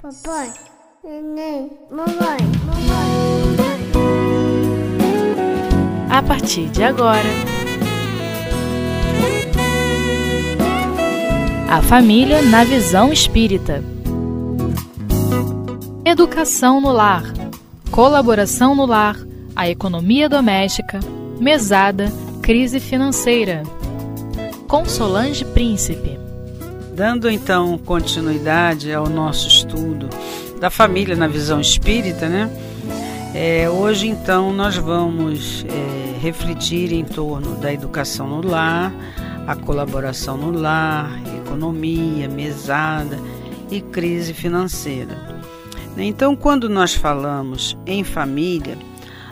Papai, neném, mamãe, mamãe. A partir de agora, a família na visão espírita. Educação no lar, colaboração no lar, a economia doméstica, mesada, crise financeira. Com Solange Príncipe. Dando então continuidade ao nosso estudo da família na visão espírita, né? É, hoje então nós vamos é, refletir em torno da educação no lar, a colaboração no lar, economia, mesada e crise financeira. Então, quando nós falamos em família,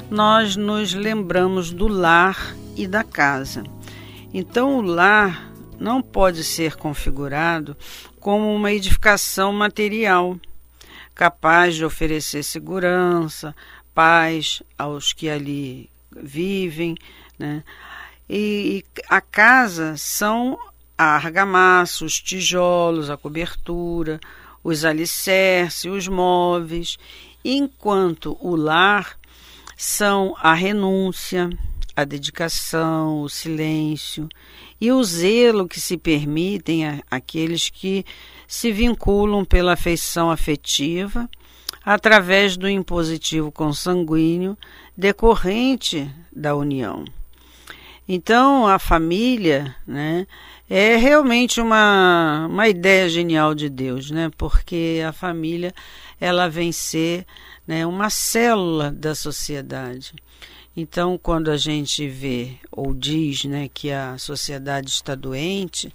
nós nos lembramos do lar e da casa. Então, o lar não pode ser configurado como uma edificação material, capaz de oferecer segurança, paz aos que ali vivem, né? E, a casa são a argamassa, os tijolos, a cobertura, os alicerces, os móveis, enquanto o lar são a renúncia, a dedicação, o silêncio e o zelo que se permitem àqueles que se vinculam pela afeição afetiva através do impositivo consanguíneo decorrente da união. Então, a família né, é realmente uma, uma ideia genial de Deus, né, porque a família ela vem ser né, uma célula da sociedade. Então, quando a gente vê ou diz né, que a sociedade está doente,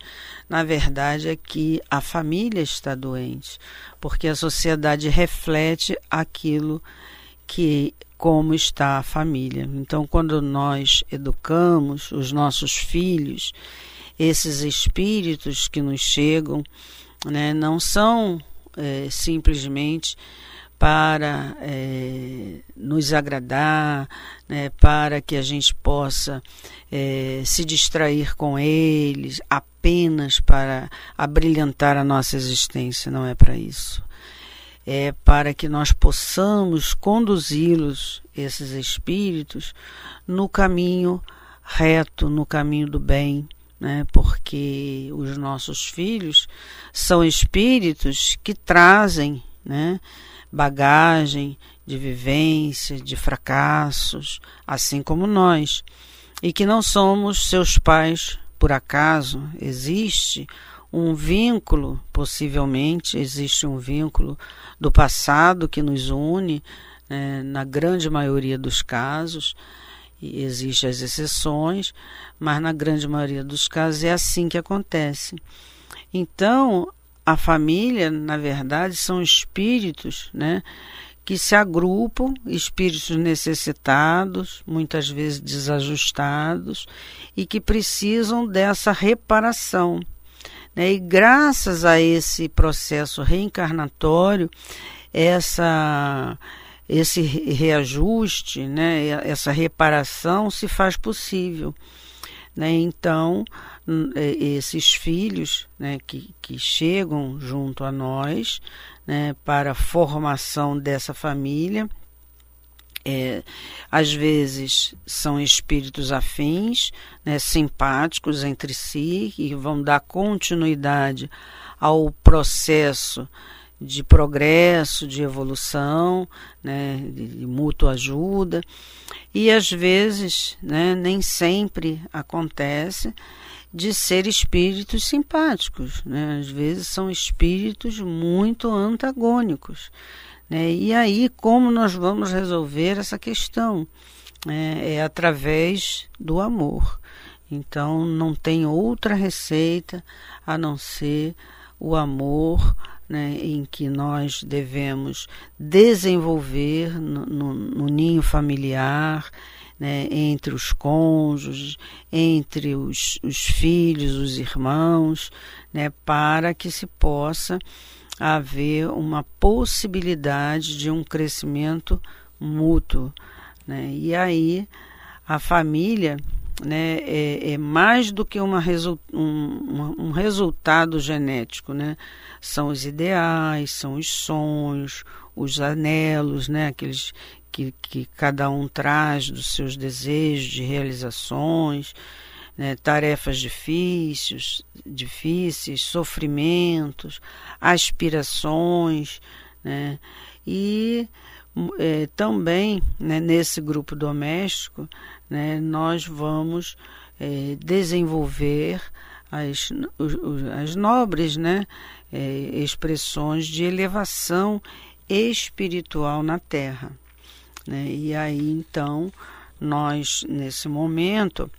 na verdade é que a família está doente, porque a sociedade reflete aquilo que como está a família. Então, quando nós educamos os nossos filhos, esses espíritos que nos chegam, né, não são é, simplesmente para é, nos agradar, né, para que a gente possa é, se distrair com eles, apenas para abrilhantar a nossa existência, não é para isso. É para que nós possamos conduzi-los, esses espíritos, no caminho reto, no caminho do bem, né? porque os nossos filhos são espíritos que trazem, né? Bagagem de vivência, de fracassos, assim como nós, e que não somos seus pais por acaso, existe um vínculo, possivelmente existe um vínculo do passado que nos une, né, na grande maioria dos casos, e existem as exceções, mas na grande maioria dos casos é assim que acontece. Então, a família, na verdade, são espíritos, né, que se agrupam, espíritos necessitados, muitas vezes desajustados, e que precisam dessa reparação. Né? E graças a esse processo reencarnatório, essa, esse reajuste, né, essa reparação se faz possível. Né? Então, esses filhos né, que, que chegam junto a nós né, para a formação dessa família. É, às vezes são espíritos afins, né, simpáticos entre si, que vão dar continuidade ao processo de progresso, de evolução, né, de, de mútua ajuda, e às vezes, né, nem sempre acontece, de ser espíritos simpáticos, né? às vezes são espíritos muito antagônicos. Né? E aí, como nós vamos resolver essa questão? É, é através do amor. Então, não tem outra receita a não ser o amor né, em que nós devemos desenvolver no, no, no ninho familiar né, entre os cônjuges, entre os, os filhos, os irmãos, né, para que se possa haver uma possibilidade de um crescimento mútuo. Né? E aí a família né, é, é mais do que uma um, um resultado genético, né? São os ideais, são os sonhos, os anelos, né? Aqueles que, que cada um traz dos seus desejos de realizações, né? tarefas difíceis, difíceis, sofrimentos, aspirações, né? E é, também né, nesse grupo doméstico né, nós vamos é, desenvolver as, as nobres né, é, expressões de elevação espiritual na Terra. Né? E aí então nós nesse momento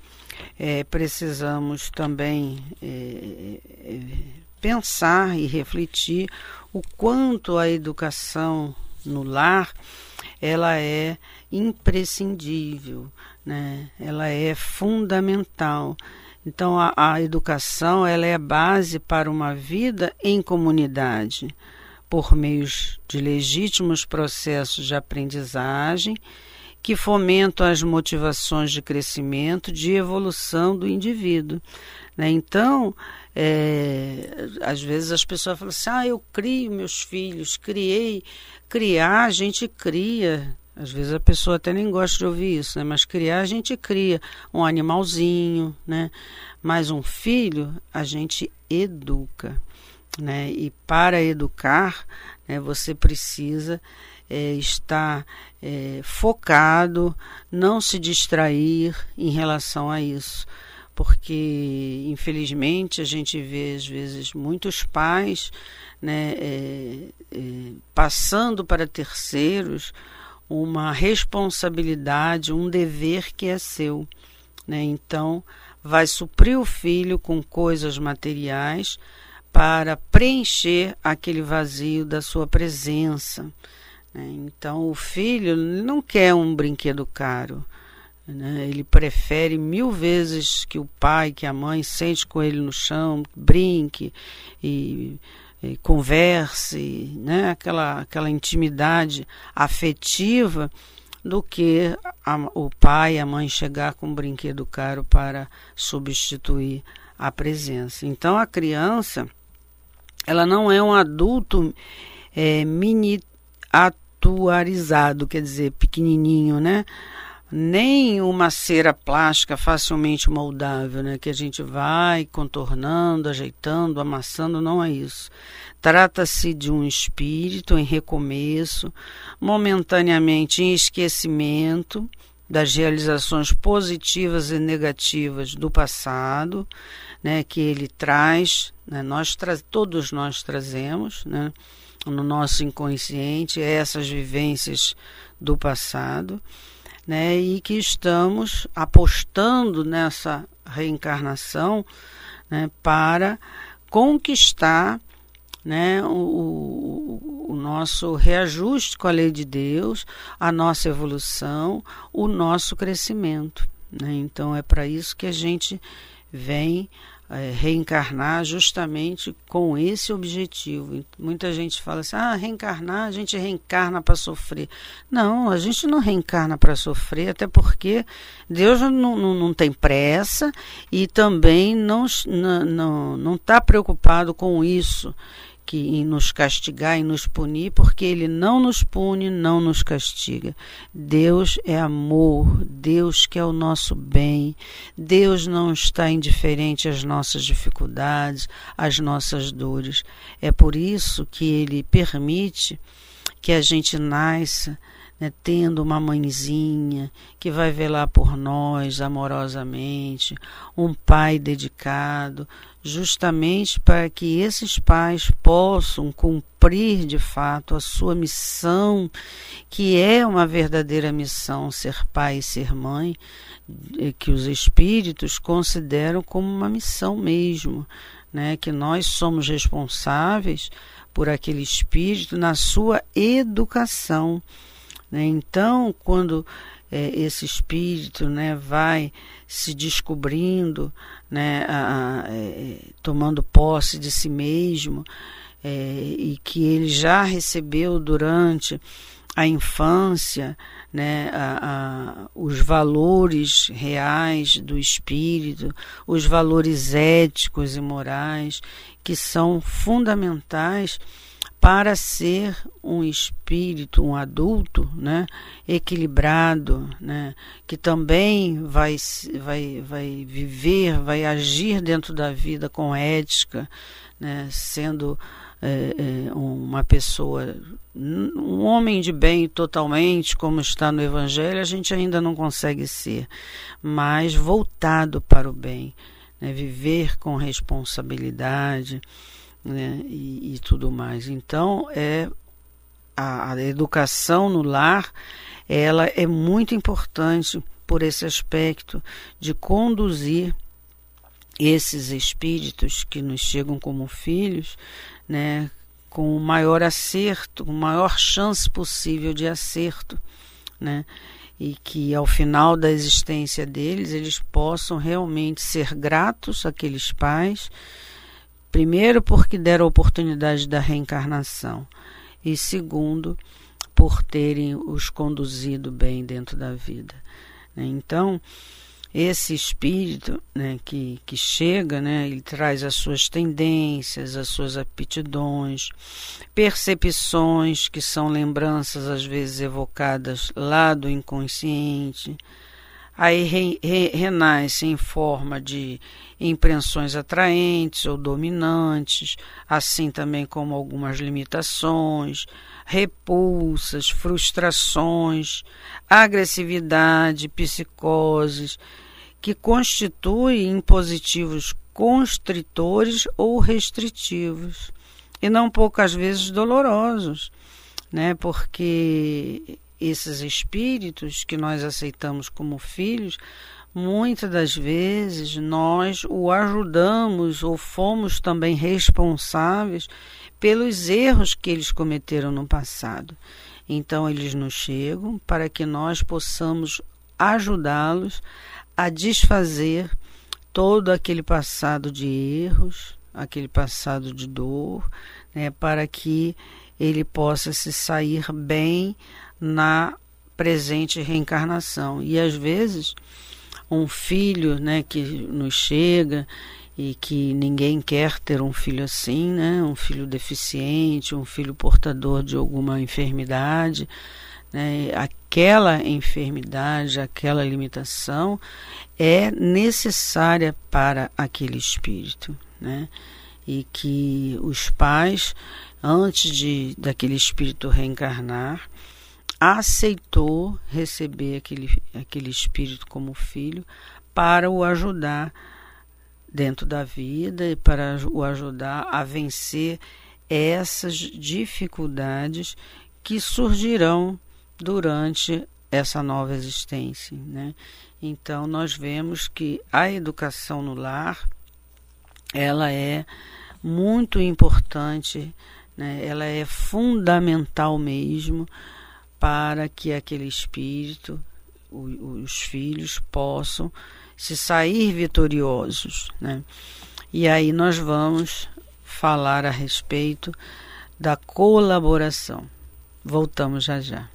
é, precisamos também é, é, pensar e refletir o quanto a educação no lar, ela é imprescindível, né? ela é fundamental. Então, a, a educação ela é a base para uma vida em comunidade, por meio de legítimos processos de aprendizagem que fomentam as motivações de crescimento, de evolução do indivíduo. Né? Então, é, às vezes as pessoas falam assim: ah, eu crio meus filhos, criei criar, a gente cria. Às vezes a pessoa até nem gosta de ouvir isso, né? Mas criar a gente cria um animalzinho, né? Mas um filho a gente educa, né? E para educar, né, você precisa é, estar é, focado, não se distrair em relação a isso porque infelizmente a gente vê às vezes muitos pais né, é, é, passando para terceiros uma responsabilidade, um dever que é seu. Né? Então, vai suprir o filho com coisas materiais para preencher aquele vazio da sua presença. Né? Então, o filho não quer um brinquedo caro. Né? Ele prefere mil vezes que o pai, que a mãe sente com ele no chão, brinque e, e converse, né? aquela, aquela intimidade afetiva, do que a, o pai e a mãe chegar com um brinquedo caro para substituir a presença. Então a criança, ela não é um adulto é, miniaturizado, quer dizer, pequenininho, né? nem uma cera plástica facilmente moldável, né, que a gente vai contornando, ajeitando, amassando, não é isso. Trata-se de um espírito em recomeço, momentaneamente em esquecimento das realizações positivas e negativas do passado, né, que ele traz, né, nós tra todos nós trazemos, né, no nosso inconsciente essas vivências do passado né, e que estamos apostando nessa reencarnação né, para conquistar né, o, o, nosso reajuste com a lei de Deus, a nossa evolução, o nosso crescimento. Né? Então é para isso que a gente vem é, reencarnar justamente com esse objetivo. Muita gente fala assim: ah, reencarnar, a gente reencarna para sofrer. Não, a gente não reencarna para sofrer, até porque Deus não, não, não tem pressa e também não está não, não, tá preocupado com isso que em nos castigar e nos punir, porque ele não nos pune, não nos castiga. Deus é amor, Deus quer o nosso bem. Deus não está indiferente às nossas dificuldades, às nossas dores. É por isso que ele permite que a gente nasça né, tendo uma mãezinha que vai velar por nós amorosamente, um pai dedicado, justamente para que esses pais possam cumprir de fato a sua missão, que é uma verdadeira missão, ser pai e ser mãe, que os espíritos consideram como uma missão mesmo, né, que nós somos responsáveis por aquele espírito na sua educação né? Então, quando é, esse espírito né, vai se descobrindo, né, a, a, é, tomando posse de si mesmo, é, e que ele já recebeu durante a infância né, a, a, os valores reais do espírito, os valores éticos e morais que são fundamentais para ser um espírito, um adulto, né, equilibrado, né, que também vai, vai, vai viver, vai agir dentro da vida com ética, né, sendo é, é, uma pessoa, um homem de bem totalmente, como está no Evangelho, a gente ainda não consegue ser, mas voltado para o bem, né, viver com responsabilidade né, e, e, tudo mais. Então, é a, a educação no lar, ela é muito importante por esse aspecto de conduzir esses espíritos que nos chegam como filhos, né, com o maior acerto, com a maior chance possível de acerto, né, e que ao final da existência deles eles possam realmente ser gratos àqueles pais Primeiro, porque deram a oportunidade da reencarnação, e segundo, por terem os conduzido bem dentro da vida. Né? Então, esse espírito né, que, que chega, né, ele traz as suas tendências, as suas aptidões, percepções que são lembranças às vezes evocadas lá do inconsciente, aí re, re, renasce em forma de impressões atraentes ou dominantes, assim também como algumas limitações, repulsas, frustrações, agressividade, psicoses, que constituem impositivos constritores ou restritivos, e não poucas vezes dolorosos, né? Porque esses espíritos que nós aceitamos como filhos, muitas das vezes nós o ajudamos ou fomos também responsáveis pelos erros que eles cometeram no passado. Então eles nos chegam para que nós possamos ajudá-los a desfazer todo aquele passado de erros, aquele passado de dor, né, para que ele possa se sair bem na presente reencarnação. E às vezes um filho, né, que nos chega e que ninguém quer ter um filho assim, né, um filho deficiente, um filho portador de alguma enfermidade, né, aquela enfermidade, aquela limitação é necessária para aquele espírito, né? E que os pais, antes de daquele espírito reencarnar, aceitou receber aquele, aquele espírito como filho para o ajudar dentro da vida e para o ajudar a vencer essas dificuldades que surgirão durante essa nova existência, né? Então nós vemos que a educação no lar ela é muito importante, né? Ela é fundamental mesmo para que aquele espírito, os filhos, possam se sair vitoriosos. Né? E aí nós vamos falar a respeito da colaboração. Voltamos já já.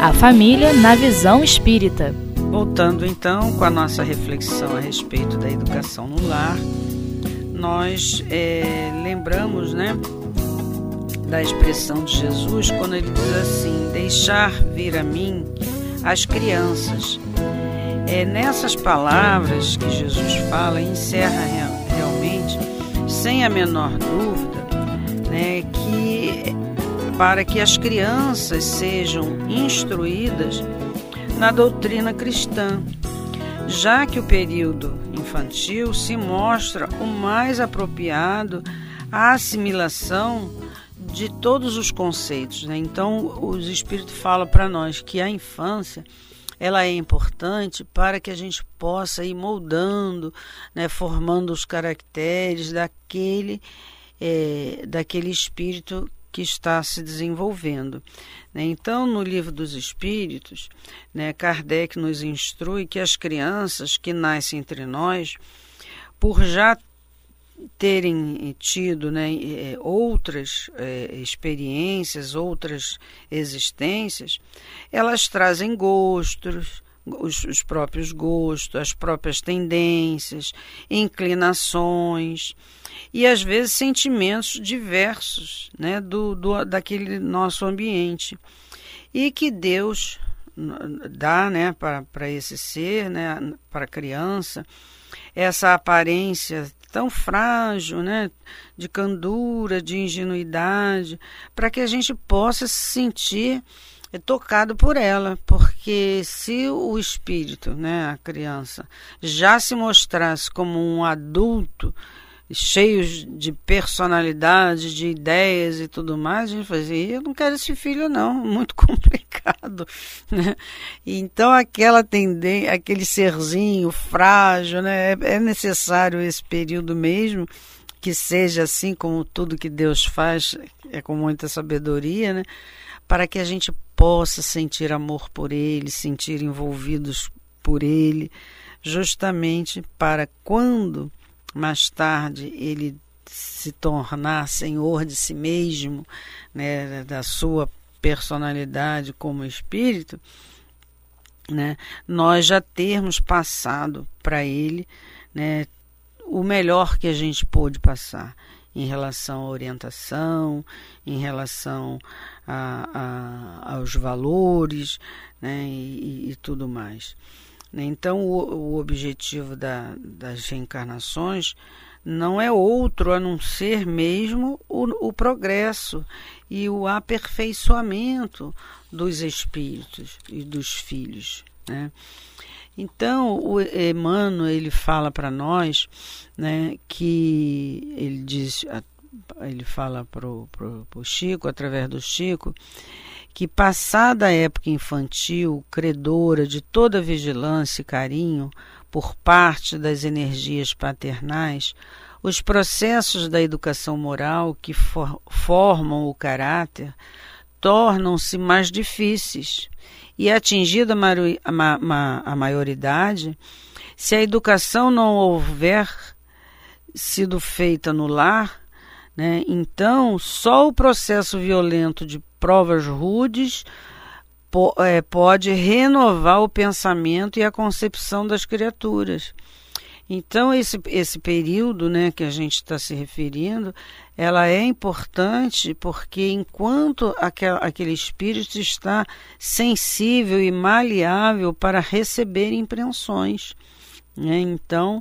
A família na visão espírita. Voltando então com a nossa reflexão a respeito da educação no lar, nós é, lembramos, né, da expressão de Jesus quando ele diz assim: deixar vir a mim as crianças. É nessas palavras que Jesus fala encerra real, realmente, sem a menor dúvida, né, que para que as crianças sejam instruídas na doutrina cristã, já que o período infantil se mostra o mais apropriado à assimilação de todos os conceitos. Né? Então, os Espíritos falam para nós que a infância ela é importante para que a gente possa ir moldando, né, formando os caracteres daquele, é, daquele espírito que está se desenvolvendo. Né? Então, no livro dos Espíritos, né, Kardec nos instrui que as crianças que nascem entre nós por já terem tido né, é, outras é, experiências, outras existências, elas trazem gostos, os, os, próprios gostos, as próprias tendências, inclinações e às vezes sentimentos diversos né, do, do, daquele nosso ambiente. E que Deus dá né, para esse ser, né, para a criança, essa aparência tão frágil, né, de candura, de ingenuidade, para que a gente possa se sentir tocado por ela, porque se o espírito, né, a criança, já se mostrasse como um adulto cheios de personalidade, de ideias e tudo mais, a gente fazia, eu não quero esse filho não, muito complicado, né? Então aquela tendência, aquele serzinho frágil, né? É, é necessário esse período mesmo que seja assim como tudo que Deus faz, é com muita sabedoria, né? Para que a gente possa sentir amor por ele, sentir envolvidos por ele, justamente para quando mais tarde ele se tornar senhor de si mesmo, né, da sua personalidade como espírito, né, nós já termos passado para ele né, o melhor que a gente pôde passar em relação à orientação, em relação a, a, aos valores né, e, e tudo mais. Então, o, o objetivo da, das reencarnações não é outro a não ser mesmo o, o progresso e o aperfeiçoamento dos espíritos e dos filhos. Né? Então, o Emmanuel ele fala para nós né, que ele diz, ele fala para o Chico, através do Chico, que, passada a época infantil, credora de toda vigilância e carinho por parte das energias paternais, os processos da educação moral que for formam o caráter tornam-se mais difíceis. E atingida a, ma a maioridade, se a educação não houver sido feita no lar, né, então só o processo violento de provas rudes é, pode renovar o pensamento e a concepção das criaturas. Então, esse, esse período né, que a gente está se referindo, ela é importante porque enquanto aquel, aquele espírito está sensível e maleável para receber impressões. Né? Então,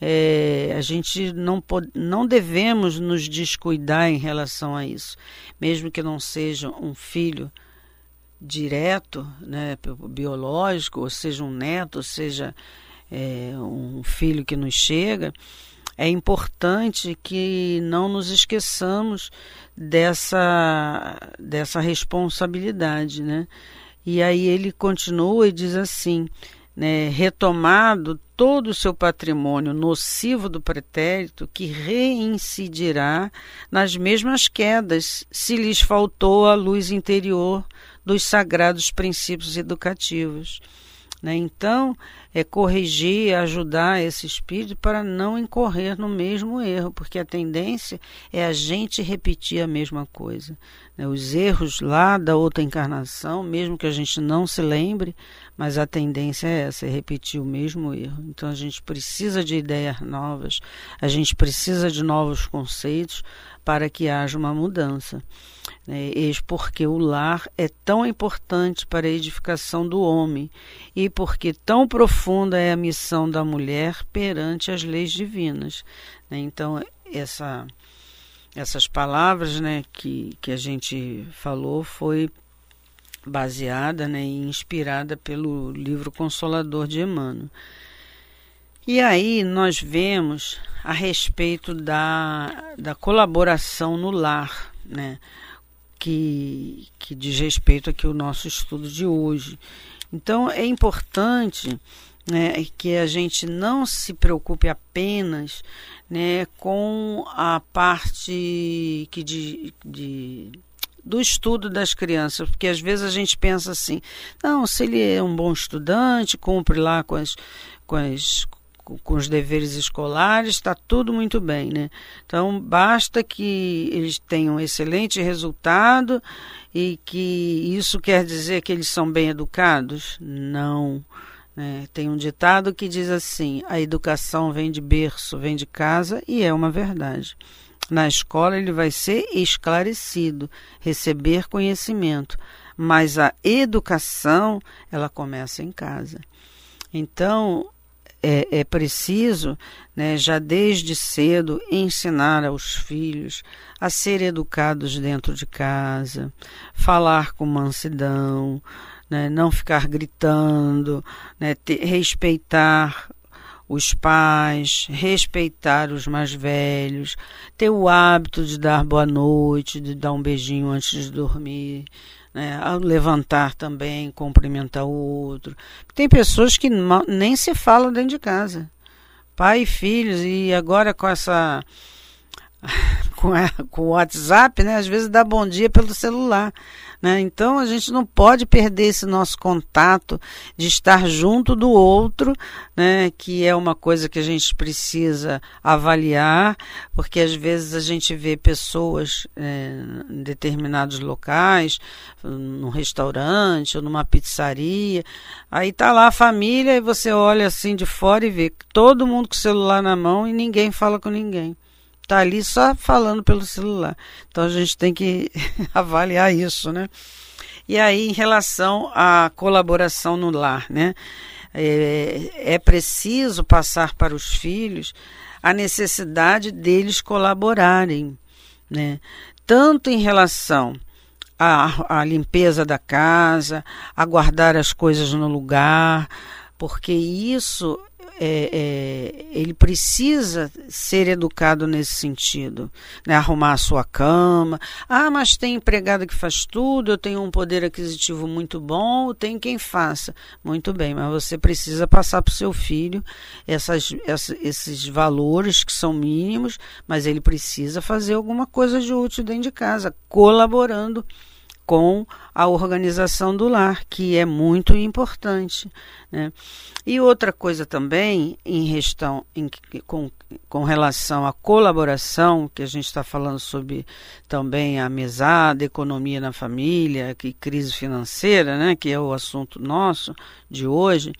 é, a gente não, pode, não devemos nos descuidar em relação a isso, mesmo que não seja um filho direto, né, biológico, ou seja um neto, ou seja é, um filho que nos chega, é importante que não nos esqueçamos dessa, dessa responsabilidade, né? E aí ele continua e diz assim: né, retomado todo o seu patrimônio nocivo do pretérito, que reincidirá nas mesmas quedas se lhes faltou a luz interior dos sagrados princípios educativos. Né? Então, é corrigir, ajudar esse espírito para não incorrer no mesmo erro, porque a tendência é a gente repetir a mesma coisa. Né? Os erros lá da outra encarnação, mesmo que a gente não se lembre, mas a tendência é essa, é repetir o mesmo erro. Então a gente precisa de ideias novas, a gente precisa de novos conceitos para que haja uma mudança. Né? Eis porque o lar é tão importante para a edificação do homem e porque tão profunda é a missão da mulher perante as leis divinas. Né? Então, essa, essas palavras né, que, que a gente falou foi baseada né, e inspirada pelo livro Consolador de Emmanuel. E aí nós vemos a respeito da, da colaboração no lar, né, que, que diz respeito aqui ao nosso estudo de hoje. Então é importante né, que a gente não se preocupe apenas né, com a parte que de, de do estudo das crianças, porque às vezes a gente pensa assim, não, se ele é um bom estudante, cumpre lá com as, com as com os deveres escolares, está tudo muito bem, né? Então basta que eles tenham um excelente resultado e que isso quer dizer que eles são bem educados? Não. Né? Tem um ditado que diz assim: a educação vem de berço, vem de casa, e é uma verdade. Na escola ele vai ser esclarecido, receber conhecimento, mas a educação ela começa em casa. Então é, é preciso, né, já desde cedo, ensinar aos filhos a ser educados dentro de casa, falar com mansidão, né, não ficar gritando, né, ter, respeitar os pais, respeitar os mais velhos, ter o hábito de dar boa noite, de dar um beijinho antes de dormir, né? Ao levantar também, cumprimentar o outro. Tem pessoas que nem se falam dentro de casa. Pai e filhos, e agora com essa. com, a, com o WhatsApp, né? Às vezes dá bom dia pelo celular. Né? Então a gente não pode perder esse nosso contato de estar junto do outro, né? que é uma coisa que a gente precisa avaliar, porque às vezes a gente vê pessoas é, em determinados locais, num restaurante ou numa pizzaria, aí tá lá a família e você olha assim de fora e vê todo mundo com o celular na mão e ninguém fala com ninguém está ali só falando pelo celular. Então a gente tem que avaliar isso, né? E aí, em relação à colaboração no lar, né? É, é preciso passar para os filhos a necessidade deles colaborarem, né? Tanto em relação à, à limpeza da casa, a guardar as coisas no lugar, porque isso é, é, ele precisa ser educado nesse sentido, né? arrumar a sua cama. Ah, mas tem empregada que faz tudo, eu tenho um poder aquisitivo muito bom, tem quem faça. Muito bem, mas você precisa passar para o seu filho essas, essa, esses valores que são mínimos, mas ele precisa fazer alguma coisa de útil dentro de casa, colaborando com a organização do lar, que é muito importante. Né? E outra coisa também, em, questão, em, com, com relação à colaboração, que a gente está falando sobre também a mesada, economia na família, que crise financeira, né, que é o assunto nosso de hoje.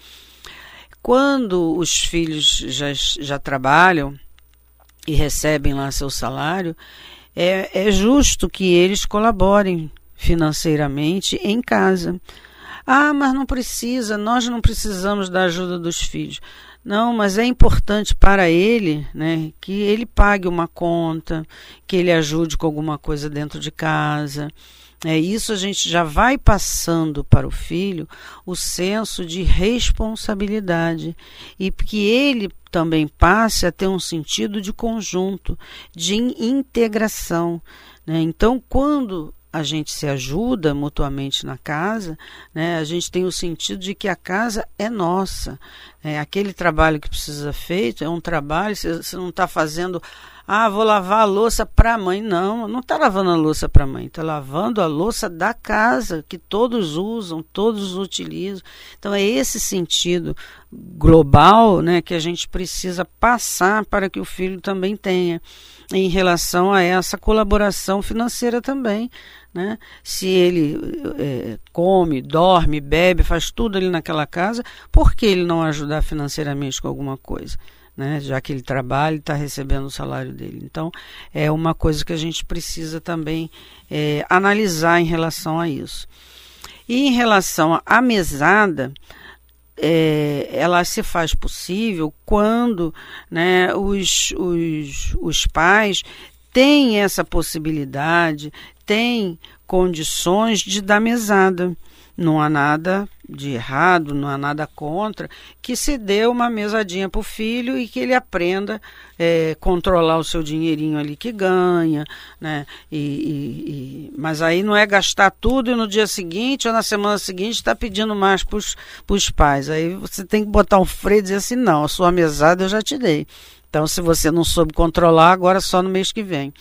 Quando os filhos já, já trabalham e recebem lá seu salário, é, é justo que eles colaborem financeiramente em casa. Ah, mas não precisa, nós não precisamos da ajuda dos filhos. Não, mas é importante para ele, né, que ele pague uma conta, que ele ajude com alguma coisa dentro de casa. É isso a gente já vai passando para o filho o senso de responsabilidade e que ele também passe a ter um sentido de conjunto, de integração. Né? Então, quando a gente se ajuda mutuamente na casa, né, a gente tem o sentido de que a casa é nossa. É, aquele trabalho que precisa feito é um trabalho, você não está fazendo, ah, vou lavar a louça para a mãe. Não, não está lavando a louça para a mãe, está lavando a louça da casa, que todos usam, todos utilizam. Então é esse sentido global né, que a gente precisa passar para que o filho também tenha em relação a essa colaboração financeira também. Né? Se ele é, come, dorme, bebe, faz tudo ali naquela casa, por que ele não ajudar financeiramente com alguma coisa? Né? Já que ele trabalha e está recebendo o salário dele. Então, é uma coisa que a gente precisa também é, analisar em relação a isso. E em relação à mesada, é, ela se faz possível quando né, os, os, os pais têm essa possibilidade, têm condições de dar mesada. Não há nada de errado, não há nada contra que se dê uma mesadinha para o filho e que ele aprenda é, controlar o seu dinheirinho ali que ganha, né? E, e, e, mas aí não é gastar tudo e no dia seguinte ou na semana seguinte está pedindo mais para os pais. Aí você tem que botar um freio e dizer assim, não, a sua mesada eu já te dei. Então, se você não soube controlar, agora só no mês que vem.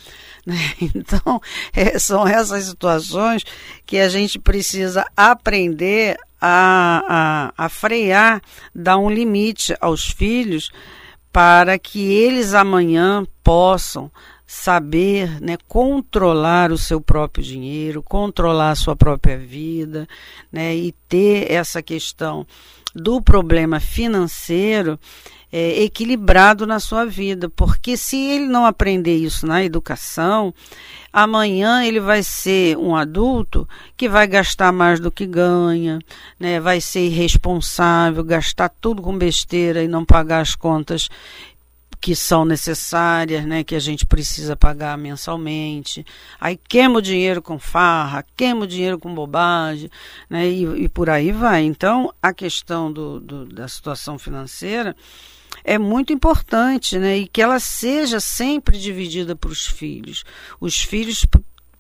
Né? Então, é, são essas situações que a gente precisa aprender a, a, a frear, dar um limite aos filhos para que eles amanhã possam saber né, controlar o seu próprio dinheiro, controlar a sua própria vida, né, e ter essa questão do problema financeiro é, equilibrado na sua vida, porque se ele não aprender isso na educação, amanhã ele vai ser um adulto que vai gastar mais do que ganha, né, vai ser irresponsável, gastar tudo com besteira e não pagar as contas que são necessárias, né, que a gente precisa pagar mensalmente. Aí queima o dinheiro com farra, queima o dinheiro com bobagem, né, e, e por aí vai. Então, a questão do, do, da situação financeira é muito importante, né, e que ela seja sempre dividida para os filhos. Os filhos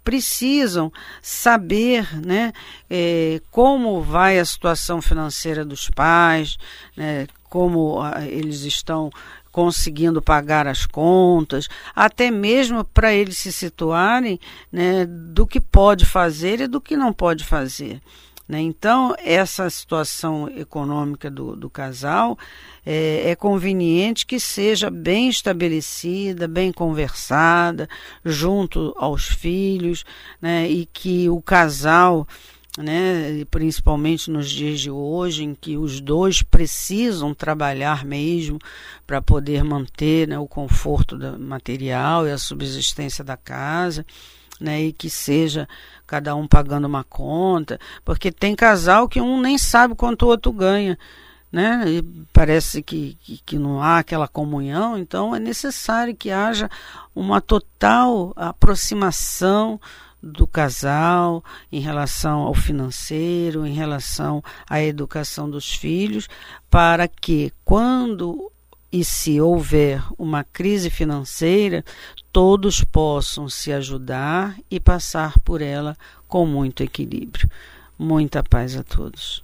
precisam saber né, é, como vai a situação financeira dos pais, né, como a, eles estão conseguindo pagar as contas, até mesmo para eles se situarem né, do que pode fazer e do que não pode fazer. Né? Então, essa situação econômica do, do casal é, é, conveniente que seja bem estabelecida, bem conversada, junto aos filhos, né? e que o casal né, principalmente nos dias de hoje, em que os dois precisam trabalhar mesmo para poder manter né, o conforto material e a subsistência da casa. Né, e que seja cada um pagando uma conta, porque tem casal que um nem sabe quanto o outro ganha, né? E parece que, que, que, não há aquela comunhão, então é necessário que haja uma total aproximação do casal, em relação ao financeiro, em relação à educação dos filhos, para que quando e se houver uma crise financeira, todos possam se ajudar e passar por ela com muito equilíbrio. Muita paz a todos.